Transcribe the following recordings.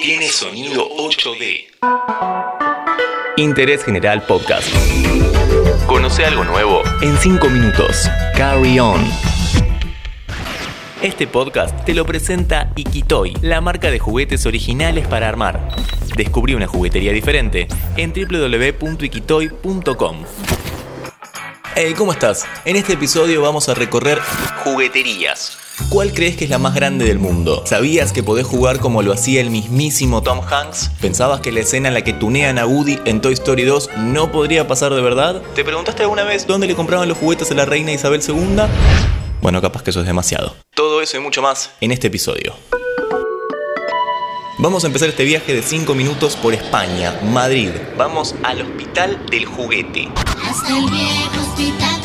Tiene sonido 8D. Interés General Podcast. Conoce algo nuevo en 5 minutos. Carry on. Este podcast te lo presenta Ikitoy, la marca de juguetes originales para armar. Descubrí una juguetería diferente en www.ikitoy.com. Hey, ¿cómo estás? En este episodio vamos a recorrer jugueterías. ¿Cuál crees que es la más grande del mundo? ¿Sabías que podés jugar como lo hacía el mismísimo Tom Hanks? ¿Pensabas que la escena en la que tunean a Woody en Toy Story 2 no podría pasar de verdad? ¿Te preguntaste alguna vez dónde le compraban los juguetes a la reina Isabel II? Bueno, capaz que eso es demasiado. Todo eso y mucho más en este episodio. Vamos a empezar este viaje de 5 minutos por España, Madrid. Vamos al Hospital del Juguete. Hasta el hospital.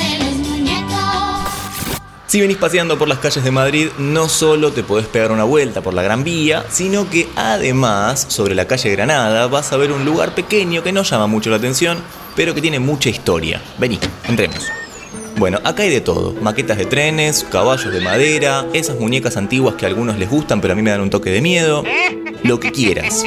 Si venís paseando por las calles de Madrid, no solo te podés pegar una vuelta por la Gran Vía, sino que además, sobre la calle Granada, vas a ver un lugar pequeño que no llama mucho la atención, pero que tiene mucha historia. Vení, entremos. Bueno, acá hay de todo. Maquetas de trenes, caballos de madera, esas muñecas antiguas que a algunos les gustan pero a mí me dan un toque de miedo. Lo que quieras.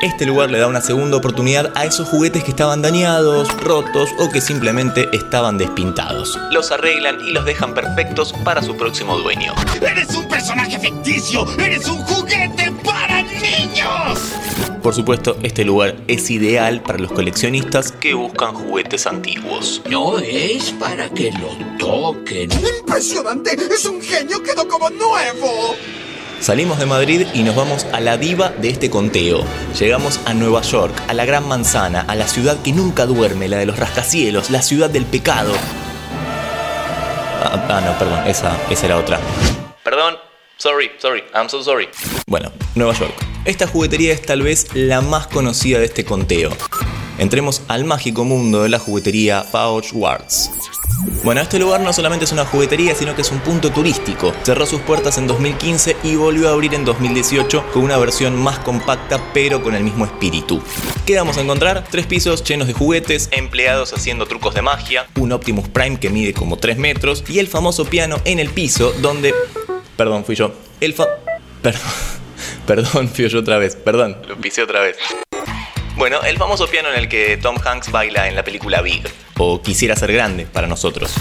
Este lugar le da una segunda oportunidad a esos juguetes que estaban dañados, rotos o que simplemente estaban despintados. Los arreglan y los dejan perfectos para su próximo dueño. ¡Eres un personaje ficticio! ¡Eres un juguete para niños! Por supuesto, este lugar es ideal para los coleccionistas que buscan juguetes antiguos. No es para que lo toquen. ¡Impresionante! ¡Es un genio! ¡Quedó como nuevo! Salimos de Madrid y nos vamos a la diva de este conteo. Llegamos a Nueva York, a la Gran Manzana, a la ciudad que nunca duerme, la de los rascacielos, la ciudad del pecado. Ah, ah, no, perdón, esa, esa era otra. Perdón, sorry, sorry, I'm so sorry. Bueno, Nueva York. Esta juguetería es tal vez la más conocida de este conteo. Entremos al mágico mundo de la juguetería Pouch Warts. Bueno, este lugar no solamente es una juguetería, sino que es un punto turístico. Cerró sus puertas en 2015 y volvió a abrir en 2018 con una versión más compacta pero con el mismo espíritu. ¿Qué vamos a encontrar? Tres pisos llenos de juguetes, empleados haciendo trucos de magia, un Optimus Prime que mide como 3 metros y el famoso piano en el piso donde... Perdón, fui yo. El fa... Perdón. Perdón, fui yo otra vez. Perdón, lo pisé otra vez. Bueno, el famoso piano en el que Tom Hanks baila en la película Big. O Quisiera ser grande para nosotros.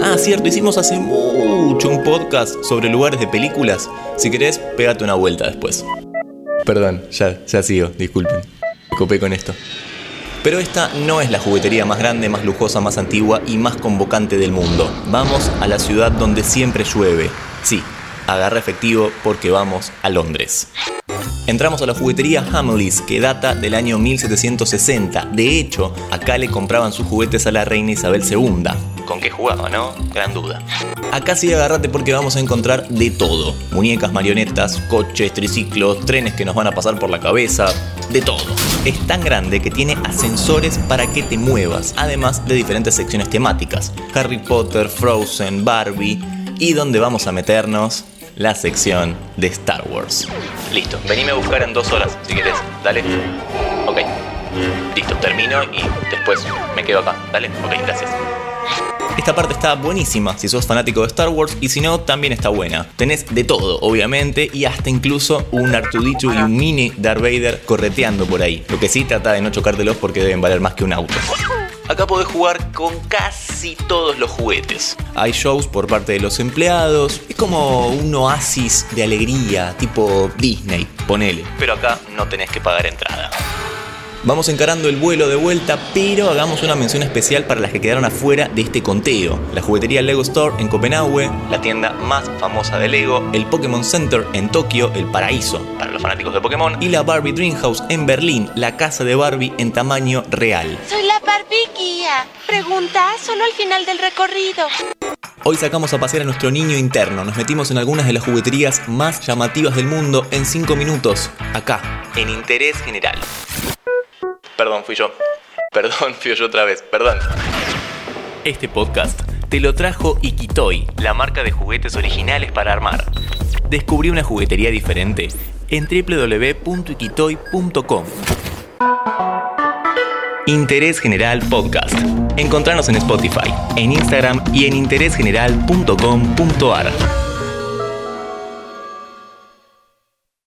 Ah, cierto, hicimos hace mucho un podcast sobre lugares de películas. Si querés, pégate una vuelta después. Perdón, ya, ya sigo, disculpen. Copé con esto. Pero esta no es la juguetería más grande, más lujosa, más antigua y más convocante del mundo. Vamos a la ciudad donde siempre llueve. Sí, agarra efectivo porque vamos a Londres. Entramos a la juguetería Hamleys, que data del año 1760. De hecho, acá le compraban sus juguetes a la reina Isabel II. ¿Con qué jugaba, no? Gran duda. Acá sí agarrate porque vamos a encontrar de todo. Muñecas, marionetas, coches, triciclos, trenes que nos van a pasar por la cabeza, de todo. Es tan grande que tiene ascensores para que te muevas, además de diferentes secciones temáticas. Harry Potter, Frozen, Barbie y donde vamos a meternos la sección de Star Wars. Listo, venime a buscar en dos horas, si querés. Dale. Ok. Listo, termino y después me quedo acá. Dale. Ok, gracias. Esta parte está buenísima si sos fanático de Star Wars y si no, también está buena. Tenés de todo, obviamente, y hasta incluso un Artudichu y un mini Darth Vader correteando por ahí. Lo que sí trata de no chocártelos porque deben valer más que un auto. Acá podés jugar con casi todos los juguetes. Hay shows por parte de los empleados. Es como un oasis de alegría, tipo Disney, ponele. Pero acá no tenés que pagar entrada. Vamos encarando el vuelo de vuelta, pero hagamos una mención especial para las que quedaron afuera de este conteo. La juguetería Lego Store en Copenhague, la tienda más famosa de Lego, el Pokémon Center en Tokio, el paraíso para los fanáticos de Pokémon, y la Barbie Dreamhouse en Berlín, la casa de Barbie en tamaño real. Soy la Barbie guía. Pregunta solo al final del recorrido. Hoy sacamos a pasear a nuestro niño interno, nos metimos en algunas de las jugueterías más llamativas del mundo en 5 minutos, acá, en Interés General. Perdón, fui yo. Perdón, fui yo otra vez, perdón. Este podcast te lo trajo Ikitoy, la marca de juguetes originales para armar. Descubrí una juguetería diferente en www.ikitoy.com. Interés General Podcast. Encontrarnos en Spotify, en Instagram y en interésgeneral.com.ar.